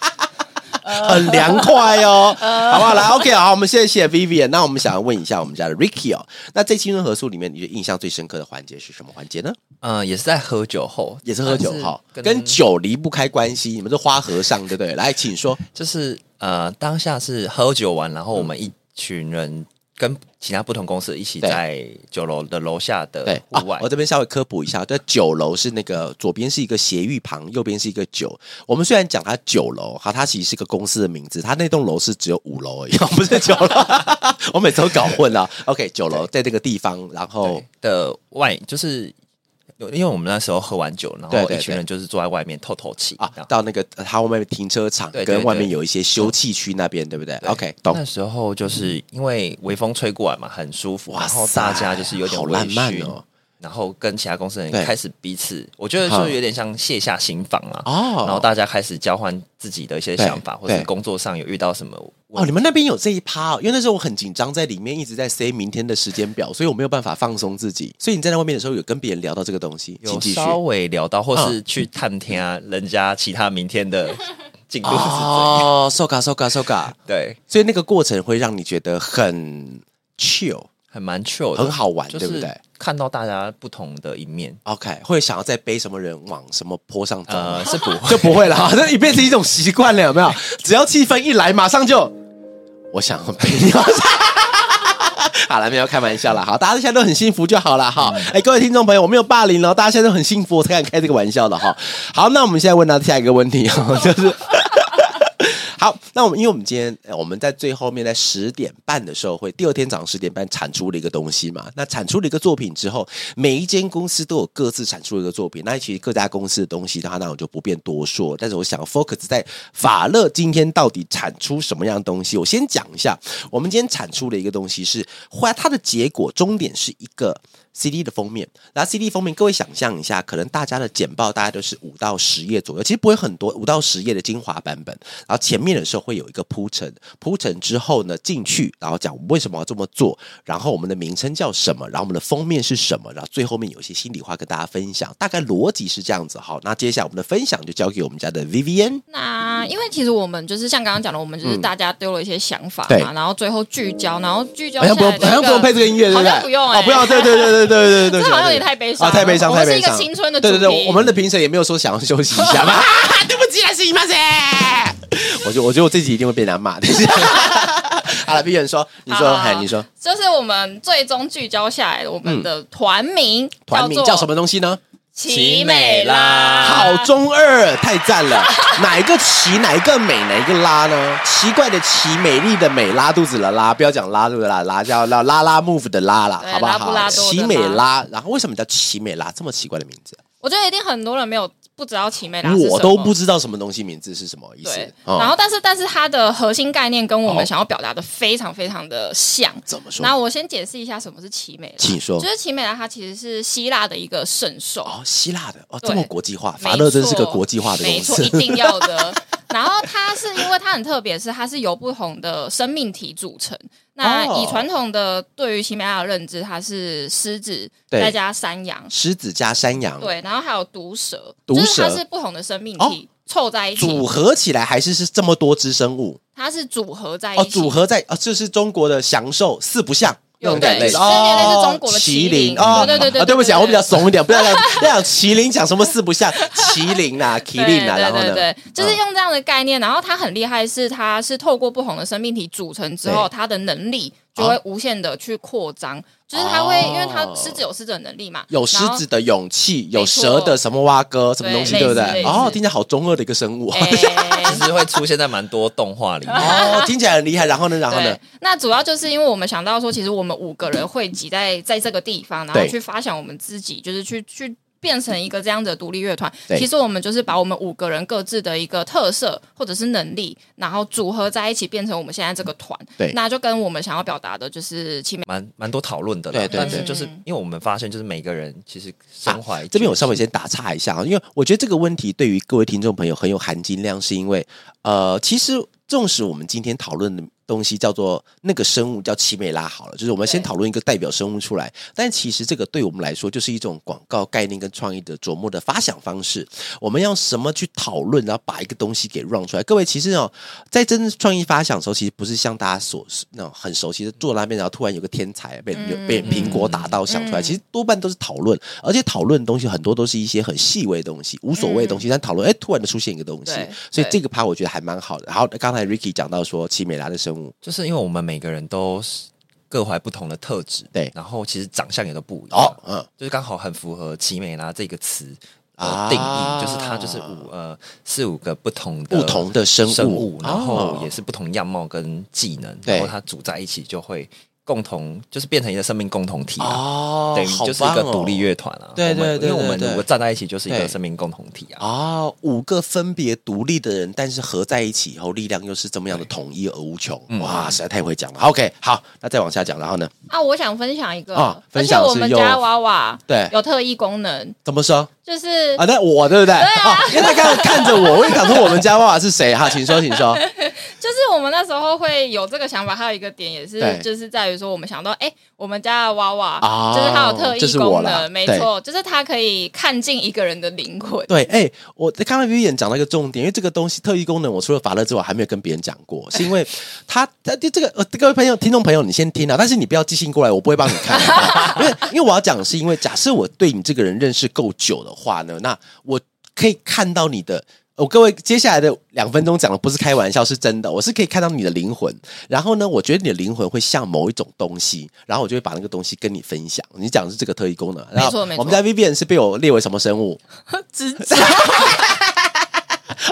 很凉快哦，好不好？来，OK，好，我们谢谢 Vivian。那我们想要问一下我们家的 Ricky 哦，那这青春合宿里面，你觉得印象最深刻的环节是什么环节呢？嗯，也是在喝酒后，也是喝酒但是哈，跟酒离不开关系。你们是花和尚，对不对？来，请说。就是呃，当下是喝酒完，然后我们一群人跟其他不同公司一起在九楼的楼下的对啊户外，，我这边稍微科普一下，这九楼是那个左边是一个斜玉旁，右边是一个九。我们虽然讲它九楼，哈，它其实是个公司的名字，它那栋楼是只有五楼而已，不是九楼。我每次都搞混了。OK，九楼在这个地方，然后的外就是。因为我们那时候喝完酒，然后一群人就是坐在外面透透气啊，到那个呃它外面停车场跟外面有一些休憩区那边，对不对对？OK，懂。那时候就是因为微风吹过来嘛，很舒服，然后大家就是有点微好浪漫醺哦，然后跟其他公司的人开始彼此，我觉得好。就有点像卸下心防啊，哦。然后大家开始交换自己的一些想法，或者是工作上有遇到什么哦，你们那边有这一趴、哦，因为那时候我很紧张，在里面一直在塞明天的时间表，所以我没有办法放松自己。所以你在那外面的时候，有跟别人聊到这个东西，请。稍微聊到，或是去探听啊人家其他明天的进度。哦，收嘎收嘎收嘎，对，所以那个过程会让你觉得很 chill，很蛮 chill，很好玩，就是对不对看到大家不同的一面，？OK，会想要再背什么人往什么坡上走？呃，是不会就不会了，哈，这已变成一种习惯了，有没有？只要气氛一来，马上就我想背你。好了，没有开玩笑啦。好，大家现在都很幸福就好了哈。哎、各位听众朋友，我没有霸凌哦，大家现在都很幸福，我才敢开这个玩笑的哈。好，那我们现在问到下一个问题哦，就是。好，那我们因为我们今天我们在最后面在十点半的时候会，第二天早上十点半产出了一个东西嘛。那产出了一个作品之后，每一间公司都有各自产出了一个作品。那其实各家公司的东西的话，那我就不便多说。但是我想 focus 在法乐今天到底产出什么样的东西。我先讲一下，我们今天产出了一个东西是，后来它的结果终点是一个 CD 的封面。然后 CD 封面，各位想象一下，可能大家的简报大概都是五到十页左右，其实不会很多，五到十页的精华版本。然后前面的时候会有一个铺陈，铺陈之后呢进去，然后讲为什么要这么做，然后我们的名称叫什么，然后我们的封面是什么，然后最后面有一些心里话跟大家分享，大概逻辑是这样子。好，那接下来我们的分享就交给我们家的 Vivian。那因为其实我们就是像刚刚讲的，我们就是大家丢了一些想法然后最后聚焦，然后聚焦好像不用，好像不用配这个音乐，对不对？好像不用哎哦，不要，对对对对对对对，这好像有点太悲伤啊，太悲伤，我们是一个太悲伤。青春的对对对，我们的评审也没有说想要休息一下嘛。对不起，是姨妈噻。我觉，我觉得我自己一定会被人家骂。的好了，B 人说，你说，哎，你说，就是我们最终聚焦下来，我们的团名、团名叫什么？东西呢？奇美拉，好中二，太赞了！哪一个奇，哪一个美，哪一个拉呢？奇怪的奇，美丽的美，拉肚子的拉，不要讲拉肚子的拉，拉叫拉拉拉 move 的拉啦，好不好？奇美拉，然后为什么叫奇美拉？这么奇怪的名字？我觉得一定很多人没有不知道奇美拉是什么，我都不知道什么东西名字是什么意思然后，但是但是它的核心概念跟我哦们想要表达的非常非常的像。怎么说？那我先解释一下什么是奇美拉。请说就是奇美拉，它其实是希腊的一个圣兽。哦，希腊的哦，对这么国际化，法乐真是个国际化的公没错，一。定要的。然后它是因为它很特别，是它是由不同的生命体组成。那哦。以传统的对于奇美拉的认知，它是狮子对。再加山羊，狮子加山羊，对，然后还有毒蛇，毒就是它蛇是不同的生命哦。体凑在一起，组合起来还是是这么多只生物？它是组合在一起，哦，组合在哦，这是中国的祥兽四不像。那有种感对是类的哦，类似中国的麒麒麟哦，对对对对不起我比较怂一点，不要讲 不要讲麒麟，讲什么四不像，麒麟啊，麒麟啊，然后呢，对对，就是嗯。用这样的概念，然后它很厉害，是它是透过不同的生命体组成之后，它的能力就会无限的去扩张，就是它会，因为它狮子有狮子的能力嘛，有狮然后子的勇气，有蛇的什么蛙哥什么东西，对对不对？类似类似哦，听起来好中二的一个生物。哎 其实会出现在蛮多动画里面。哦，听起来很厉害。然后呢，然后呢对？，那主要就是因为我们想到说，其实我们五个人汇集在在这个地方，然后对去发想我们自己，就是去去。变成一个这样的独立乐团，其实我们就是把我们五个人各自的一个特色或者是能力，然后组合在一起，变成我们现在这个团。对。那就跟我们想要表达的就是蛮蛮多讨论的啦，对对对但是就是因为我们发现，就是每个人其实身怀、这边我稍微先打岔一下啊，因为我觉得这个问题对于各位听众朋友很有含金量，是因为呃，其实纵使我们今天讨论的东西叫做那个生物叫奇美拉好了，就是我们先讨论一个代表生物出来，但其实这个对我们来说就是一种广告概念跟创意的琢磨的发想方式。我们要什么去讨论，然后把一个东西给 run 出来？各位其实哦，在真正创意发想的时候，其实不是像大家所那种很熟悉的坐那边，然后突然有个天才被嗯被苹果打到想出来，嗯。其实多半都是讨论，而且讨论的东西很多都是一些很细微的东西，无所谓的东西，但讨论哎，突然的出现一个东西。所以这个趴我觉得还蛮好的。然后刚才 Ricky 讲到说奇美拉的生物，就是因为我们每个人都是各怀不同的特质，对。然后其实长相也都不一样，哦，嗯，就是刚好很符合“奇美拉”这个词啊的定义，就是它就是五呃四五个不同的不同的生物。生物，然后哦。也是不同样貌跟技能，然后它组在一起就会共同就是变成一个生命共同体啊。哦等于就是一个独立乐团啊，对对对因为我们对对如果站在一起，就是一个生命共同体啊。哦，五个分别独立的人，但是合在一起以后，力量又是这么样的统一而无穷。嗯哇，实在太会讲了。OK，好，那再往下讲，然后呢？啊，我想分享一个，啊分享我们家娃娃对，有特异功能，怎么说就是啊？那我对不对？啊，因为他刚刚看着我，我也想说我们家娃娃是谁哈？请说，请说。就是我们那时候会有这个想法，还有一个点也是，就是在于说，我们想到，哎、我们家的娃娃，哦就是它有特异功能，没错，就是它可以看尽一个人的灵魂。对，哎、我刚刚 Vivian 讲到一个重点，因为这个东西特异功能，我除了法乐之外，还没有跟别人讲过，是因为他他这个呃，各位朋友、听众朋友，你先听啊，但是你不要寄信过来，我不会帮你看，因为因为我要讲的是，因为假设我对你这个人认识够久的话呢，那我可以看到你的。我、各位接下来的两分钟讲的不是开玩笑，是真的。我是可以看到你的灵魂，然后呢，我觉得你的灵魂会像某一种东西，然后我就会把那个东西跟你分享。你讲的是这个特异功能，然后我们家 Vivian 是被我列为什么生物？蜘蛛，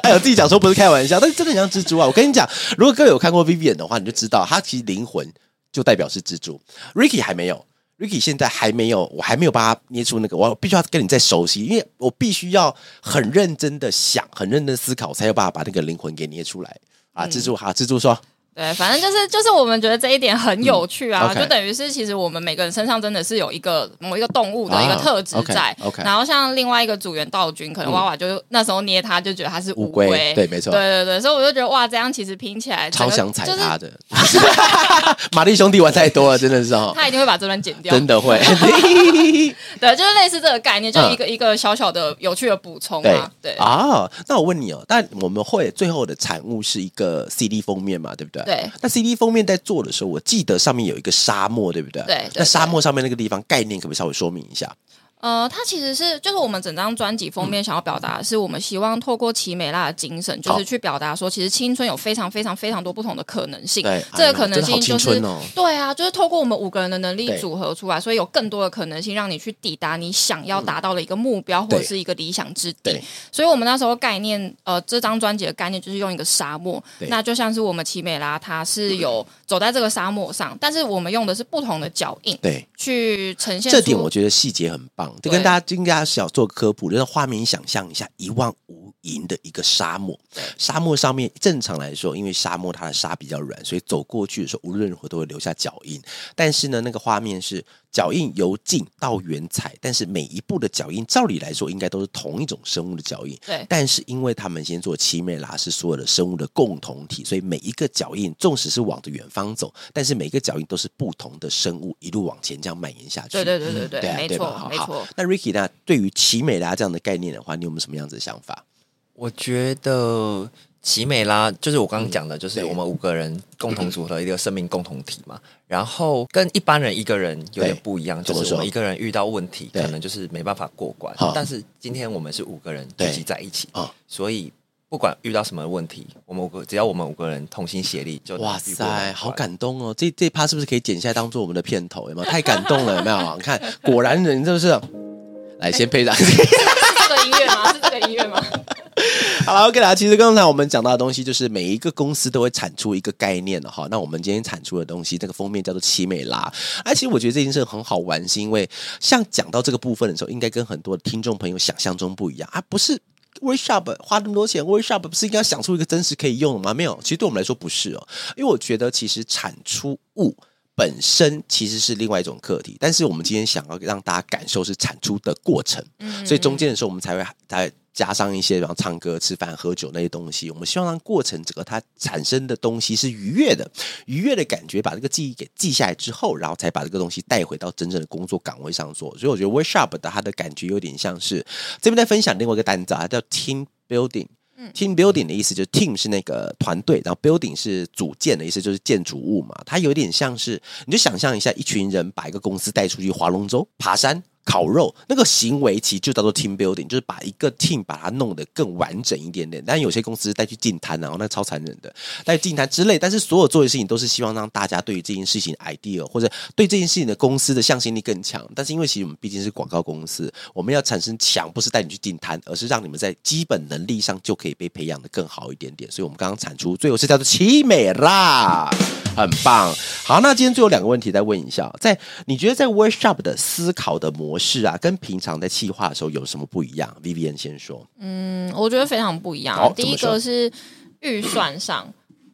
哎呦，自己讲说不是开玩笑，但是真的很像蜘蛛啊！我跟你讲，如果各位有看过 Vivian 的话，你就知道他其实灵魂就代表是蜘蛛。Ricky 还没有，Ricky 现在还没有，我还没有把他捏出那个，我必须要跟你再熟悉，因为我必须要很认真的想，很认真地思考，才有办法把那个灵魂给捏出来啊！蜘蛛，好，蜘蛛说，对，反正就是就是我们觉得这一点很有趣啊，就等于是其实我们每个人身上真的是有一个某一个动物的一个特质在。然后像另外一个组员道君，可能娃娃就那时候捏他就觉得他是乌龟，对没错对对对，所以我就觉得哇，这样其实拼起来超想踩就是他的。玛丽兄弟玩太多了，真的是哦，他一定会把这段剪掉。真的会。对，就是类似这个概念，就嗯一个、一个小小的有趣的补充对啊。对啊，那我问你哦，但我们会最后的产物是一个 CD 封面嘛，对不对？对。那 CD 封面在做的时候，我记得上面有一个沙漠，对不对？对对那沙漠上面那个地方概念，可不可以稍微说明一下？呃，它其实是就是我们整张专辑封面想要表达的是，我们希望透过奇美拉的精神，就是去表达说，其实青春有非常非常非常多不同的可能性。对这个可能性就是、对啊，就是透过我们五个人的能力组合出来，所以有更多的可能性让你去抵达你想要达到的一个目标、或者是一个理想之地。所以我们那时候概念，呃，这张专辑的概念就是用一个沙漠，那就像是我们奇美拉，它是有 走在这个沙漠上，但是我们用的是不同的脚印对，去呈现这点我觉得细节很棒，就跟大家跟大家小做科普，就是画面想象一下一望无垠的一个沙漠，沙漠上面正常来说，因为沙漠它的沙比较软，所以走过去的时候无论如何都会留下脚印。但是呢，那个画面是脚印由近到远踩，但是每一步的脚印照理来说应该都是同一种生物的脚印。对但是因为他们先做奇美拉是所有的生物的共同体，所以每一个脚印纵使是往着远方走，但是每一个脚印都是不同的生物一路往前这样蔓延下去。对对对对对，对啊，没？错好好没错。那 Ricky 呢？对于奇美拉这样的概念的话，你有没有什么样子的想法？我觉得奇美拉就是我刚刚讲的，就是我们五个人共同组合一个生命共同体嘛。然后跟一般人一个人有点不一样，就是我们一个人遇到问题，可能就是没办法过关。但是今天我们是五个人聚集在一起啊，所以不管遇到什么问题，我们五个只要我们五个人同心协力，就能哇塞，好感动哦！这这趴是不是可以剪下来当做我们的片头？有没有？太感动了，有没有？你 看，果然人就是。来，先配上。是这个音乐吗？是这个音乐吗？好了，OK 啦。其实刚才我们讲到的东西，就是每一个公司都会产出一个概念的哈。那我们今天产出的东西，这个封面叫做奇美拉。而其实我觉得这件事很好玩，是因为像讲到这个部分的时候，应该跟很多听众朋友想象中不一样啊，不是。Workshop 花那么多钱，Workshop 不是应该想出一个真实可以用的吗？没有，其实对我们来说不是哦，因为我觉得其实产出物。本身其实是另外一种课题，但是我们今天想要让大家感受是产出的过程，嗯所以中间的时候我们才会才加上一些，然后唱歌、吃饭、喝酒那些东西。我们希望让过程整个它产生的东西是愉悦的，愉悦的感觉，把这个记忆给记下来之后，然后才把这个东西带回到真正的工作岗位上做。所以我觉得 workshop 的它的感觉有点像是这边在分享另外一个单词啊，它叫 team building。Team building 的意思就是 team 是那个团队，然后 building 是组建的意思，就是建筑物嘛。它有点像是，你就想象一下，一群人把一个公司带出去划龙舟、爬山、烤肉，那个行为其实就叫做 team building，就是把一个 team 把它弄得更完整一点点。但有些公司带去进摊，然后那超残忍的，带去进摊之类。但是所有做的事情都是希望让大家对于这件事情 idea 或者对这件事情的公司的向心力更强。但是因为其实我们毕竟是广告公司，我们要产生强，不是带你去进摊，而是让你们在基本能力上就可以被培养的更好一点点。所以我们刚刚产出最后是叫做奇美啦。很棒，好，那今天最后两个问题再问一下，在你觉得在 workshop 的思考的模式啊，跟平常在企划的时候有什么不一样？Vivian 先说，嗯，我觉得非常不一样。第一个是预算上，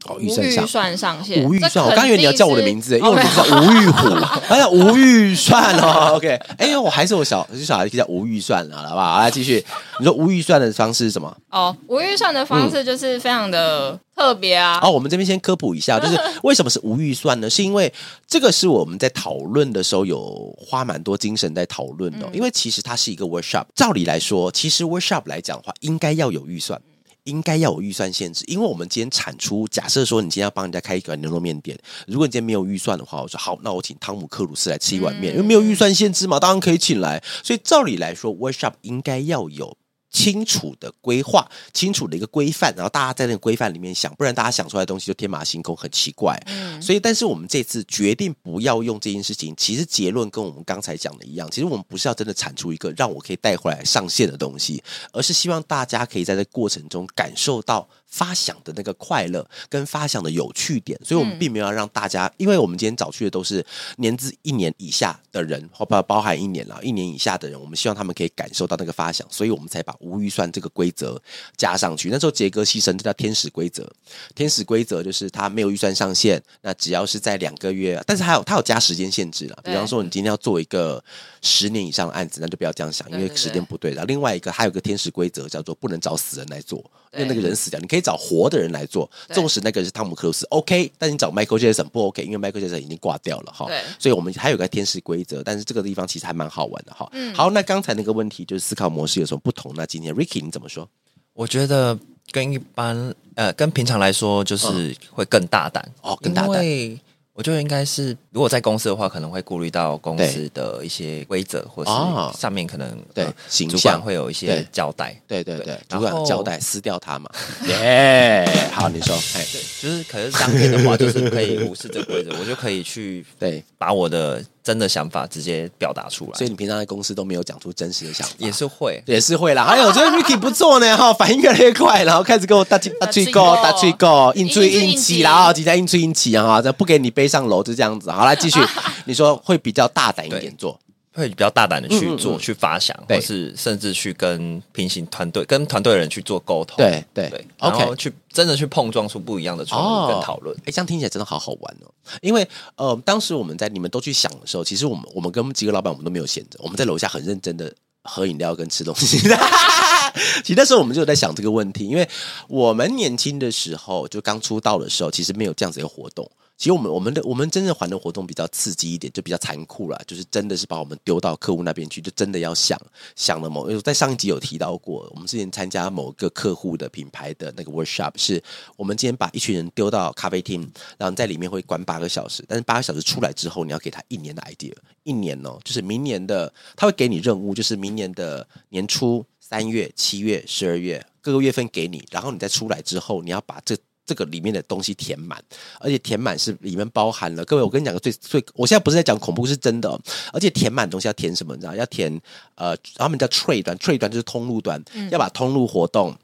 哦，无预算上限，无预算，我刚以为你要叫我的名字，因为我名字叫吴玉虎，哎呀，无预算哦，OK，哎呦，我还是我小，就小孩可以叫无预算了，好不好？来继续，你说无预算的方式是什么？哦，无预算的方式就是非常的特别啊。哦，我们这边先科普一下，就是为什么是无预算呢？是因为这个是我们在讨论的时候有花蛮多精神在讨论的哦、因为其实它是一个 workshop，照理来说，其实 workshop 来讲的话，应该要有预算。应该要有预算限制，因为我们今天产出，假设说你今天要帮人家开一个牛肉面店，如果你今天没有预算的话，我说好，那我请汤姆克鲁斯来吃一碗面，因为没有预算限制嘛，当然可以请来。所以照理来说，workshop 应该要有清楚的规划、清楚的一个规范，然后大家在那个规范里面想，不然大家想出来的东西就天马行空，很奇怪。所以，但是我们这次决定不要用这件事情，其实结论跟我们刚才讲的一样，其实我们不是要真的产出一个让我可以带回来上线的东西，而是希望大家可以在这过程中感受到。发想的那个快乐跟发想的有趣点，所以我们并没有要让大家，因为我们今天找去的都是年资一年以下的人，或包包含一年了，一年以下的人，我们希望他们可以感受到那个发想，所以我们才把无预算这个规则加上去。那时候杰哥牺牲这叫天使规则，天使规则就是他没有预算上限，那只要是在两个月，但是还有他有加时间限制了。比方说你今天要做一个十年以上的案子，那就不要这样想，因为时间不对。然后另外一个还有个天使规则叫做不能找死人来做，因为那个人死掉，你可以找活的人来做。对纵使那个人是汤姆克鲁斯，OK，但你找 Michael Jackson 不 OK，因为 Michael Jackson 已经挂掉了哈。对所以我们还有个天使规则，但是这个地方其实还蛮好玩的哈。嗯好，那刚才那个问题就是思考模式有什么不同？那今天 Ricky 你怎么说？我觉得跟一般呃跟平常来说，就是会更大胆哦更大胆因为我觉得应该是，如果在公司的话，可能会顾虑到公司的一些规则，或哦是上面可能对呃形主管象会有一些交代。对对对对，主管交代撕掉它嘛。耶，好，你说，哎，对，就是可是当天的话，就是可以无视这个规则，我就可以去 对，把我的真的想法直接表达出来。所以你平常在公司都没有讲出真实的想法，也是会，也是会啦。还有，我觉得 Ricky 不错呢，哈，反应越来越快，然后开始跟我大气大嘴够大嘴够，硬吹硬气，然后底下硬吹硬气啊，哈，这不给你背上楼就这样子。好，来继续，你说会比较大胆一点做，会比较大胆的去做、嗯嗯嗯去发想，或是甚至去跟平行团队、跟团队的人去做沟通。对对对然后 OK 去真的去碰撞出不一样的创意跟讨论。哎，这样听起来真的好好玩哦。因为呃，当时我们在你们都去想的时候，其实我们我们跟几个老板我们都没有闲着，我们在楼下很认真的喝饮料跟吃东西。其实那时候我们就在想这个问题，因为我们年轻的时候，就刚出道的时候，其实没有这样子一个活动。其实我们我们的我们真正环的活动比较刺激一点，就比较残酷啦，就是真的是把我们丢到客户那边去，就真的要想想了某，在上一集有提到过，我们之前参加某个客户的品牌的那个 workshop，是我们今天把一群人丢到咖啡厅，然后在里面会关八个小时，但是八个小时出来之后，你要给他一年的 idea，一年哦，就是明年的，他会给你任务，就是明年的年初三月、七月、十二月各个月份给你，然后你再出来之后，你要把这。这个里面的东西填满，而且填满是里面包含了各位，我跟你讲个最最，我现在不是在讲恐怖，是真的、哦。而且填满东西要填什么？你知道？要填呃，他们叫 trade 端，trade 端就是通路端，要把通路活动、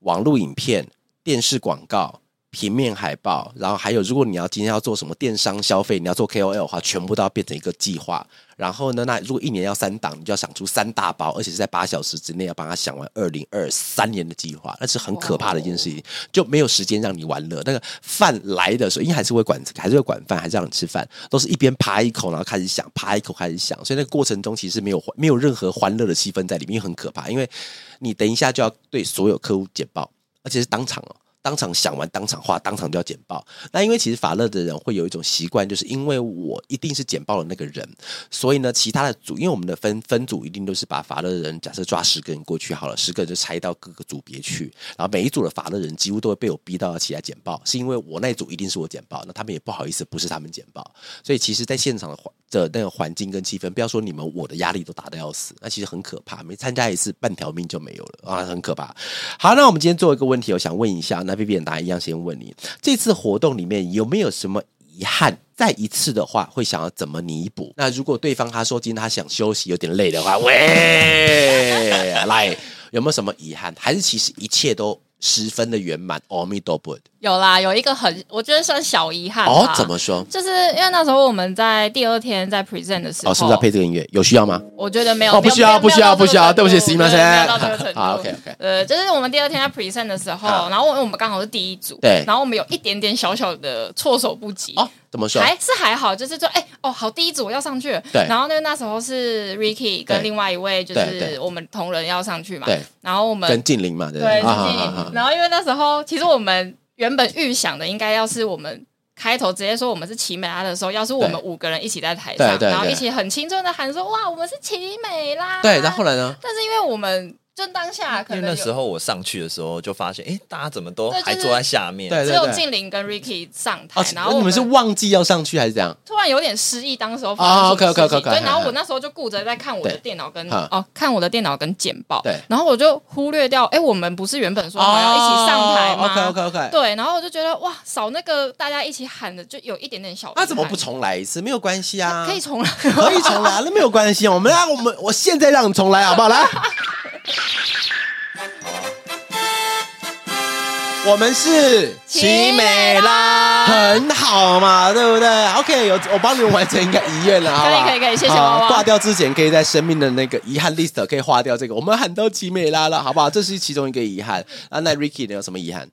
网络影片、电视广告、平面海报，然后还有，如果你要今天要做什么电商消费，你要做 KOL 的话，全部都要变成一个计划。然后呢，那如果一年要三档，你就要想出三大包，而且是在八小时之内要帮他想完二零二三年的计划，那是很可怕的一件事情，就没有时间让你玩乐。那个饭来的时候，因为还是会管，还是会管饭，还是让你吃饭，都是一边扒一口，然后开始想，扒一口开始想，所以那个过程中其实没有没有任何欢乐的气氛在里面，很可怕，因为你等一下就要对所有客户简报，而且是当场哦。当场想完，当场画，当场就要简报。那因为其实法乐的人会有一种习惯，就是因为我一定是简报的那个人，所以呢，其他的组，因为我们的分分组一定都是把法乐的人，假设抓十个人过去好了，十个人就拆到各个组别去，然后每一组的法乐人几乎都会被我逼到起来简报，是因为我那一组一定是我简报，那他们也不好意思不是他们简报，所以其实，在现场的环的那个环境跟气氛，不要说你们，我的压力都打得要死，那其实很可怕，每参加一次半条命就没有了啊，很可怕。好，那我们今天做一个问题，我想问一下，那 B B 答案一样，先问你，这次活动里面有没有什么遗憾？再一次的话，会想要怎么弥补？那如果对方他说今天他想休息，有点累的话，喂，来，有没有什么遗憾？还是其实一切都十分的圆满？阿弥陀佛。有啦，有一个很我觉得算小遗憾哦吧，怎么说？就是因为那时候我们在第二天在 present 的时候，哦，是不是要配这个音乐？有需要吗？我觉得没有，哦不需要没有不需要不需要对不起没有すみません没有到这个程度。好，OK，OK 呃，就是我们第二天在 present 的时候，好然后我们刚好是第一组，对然后我们有一点点小小的措手不及。哦，怎么说？还是还好，就是说，哎、哦，好，第一组要上去了。对然后呢，那时候是 Ricky 对跟另外一位就对对是我们同仁要上去嘛。对。然后我们跟静玲嘛，对不对，对？啊是静好 然后因为那时候其实我们原本预想的应该要是我们。开头直接说我们是奇美拉的时候，要是我们五个人一起在台对上，对对然后一起很青春的喊说：“哇，我们是奇美拉！”对，然后后来呢？但是因为我们就当下可能因为那时候我上去的时候就发现，哎，大家怎么都还坐在下面？对只有静玲跟 Ricky 上台，哦，然后我你们是忘记要上去还是这样？突然有点失忆，当时候哦发生什么 OK，OK，OK，OK，对，然后我那时候就顾着在看我的对电脑跟哦看我的电脑跟简报，对然后我就忽略掉，哎，我们不是原本说我要一起上台吗 OK OK OK。对，然后我就觉得哇，少那个大家一起喊的，就有一点点小。那怎么不重来一次？没有关系啊，可以重来？可以重来啊，那没有关系啊。我们让我们我现在让你重来好不好？来，我们是奇美拉很好嘛，对不对？OK，有我帮你们完成一个遗愿了，好不好可以可以可以谢谢好娃娃挂掉之前，可以在生命的那个遗憾 list 可以划掉这个。我们喊到奇美拉了，好不好？这是其中一个遗憾。啊，那 Ricky 你？有什么遗憾？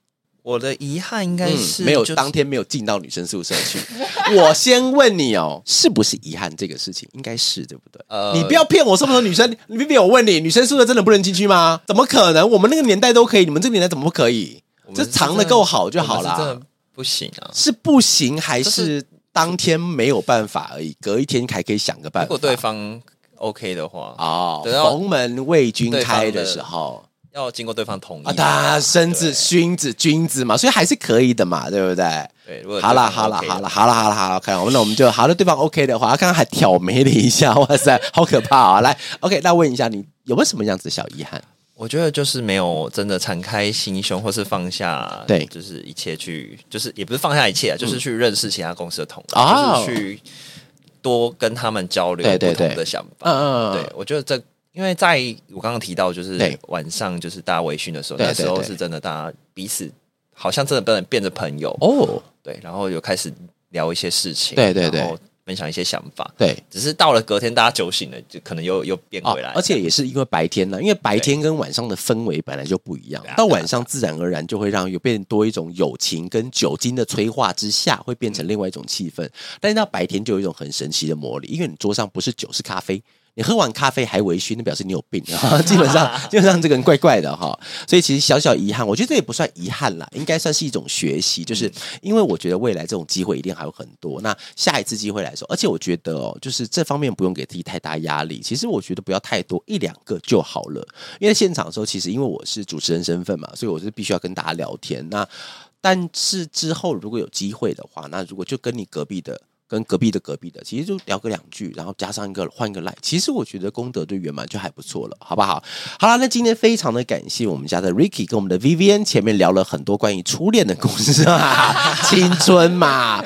我的遗憾应该是、嗯没有就是当天没有进到女生宿舍去。我先问你哦，是不是遗憾这个事情？应该是对不对？呃你不要骗我，是不是女生？你别骗我问你，女生宿舍真的不能进去吗？怎么可能？我们那个年代都可以，你们这个年代怎么不可以？这藏的够好就好啦。我们是真的不行啊。是不行还是当天没有办法而已？隔一天还可以想个办法。如果对方 OK 的话，哦，等到逢门为君开的时候要经过对方同意啊，他身子对君子君子嘛，所以还是可以的嘛，对不对？对，如果好啦，对方好啦，好啦，好啦，好啦，好啦，看，那我们就好了。对方 OK 的话，他刚刚还挑眉了一下，哇塞，好可怕啊！来，OK，那问一下你有没有什么样子的小遗憾？我觉得就是没有真的敞开心胸，或是放下，对嗯就是一切去，就是也不是放下一切啊，就是去认识其他公司的同事，哦就是去多跟他们交流不对对对同的想法。嗯嗯，嗯对，我觉得这，因为在我刚刚提到，就是晚上就是大家微醺的时候，那时候是真的，大家彼此好像真的变变成朋友，哦，对，然后有开始聊一些事情，对对对分享一些想法。对。只是到了隔天，大家酒醒了，就可能又又变回来、哦而且也是因为白天呢，因为白天跟晚上的氛围本来就不一样到晚上自然而然就会让有变多一种友情跟酒精的催化之下，会变成另外一种气氛。但是到白天就有一种很神奇的魔力，因为你桌上不是酒是咖啡。你喝完咖啡还微醺，那表示你有病啊！基本上，基本上这个人怪怪的哈。所以其实小小遗憾，我觉得这也不算遗憾啦，应该算是一种学习。就是因为我觉得未来这种机会一定还有很多。那下一次机会来说，而且我觉得哦，就是这方面不用给自己太大压力。其实我觉得不要太多，一两个就好了。因为现场的时候，其实因为我是主持人身份嘛，所以我是必须要跟大家聊天。那但是之后如果有机会的话，那如果就跟你隔壁的。跟隔壁的隔壁的，其实就聊个两句，然后加上一个换一个赖其实我觉得功德对圆满就还不错了，好不好？好了，那今天非常的感谢我们家的 Ricky 跟我们的 Vivian 前面聊了很多关于初恋的故事啊，青春嘛，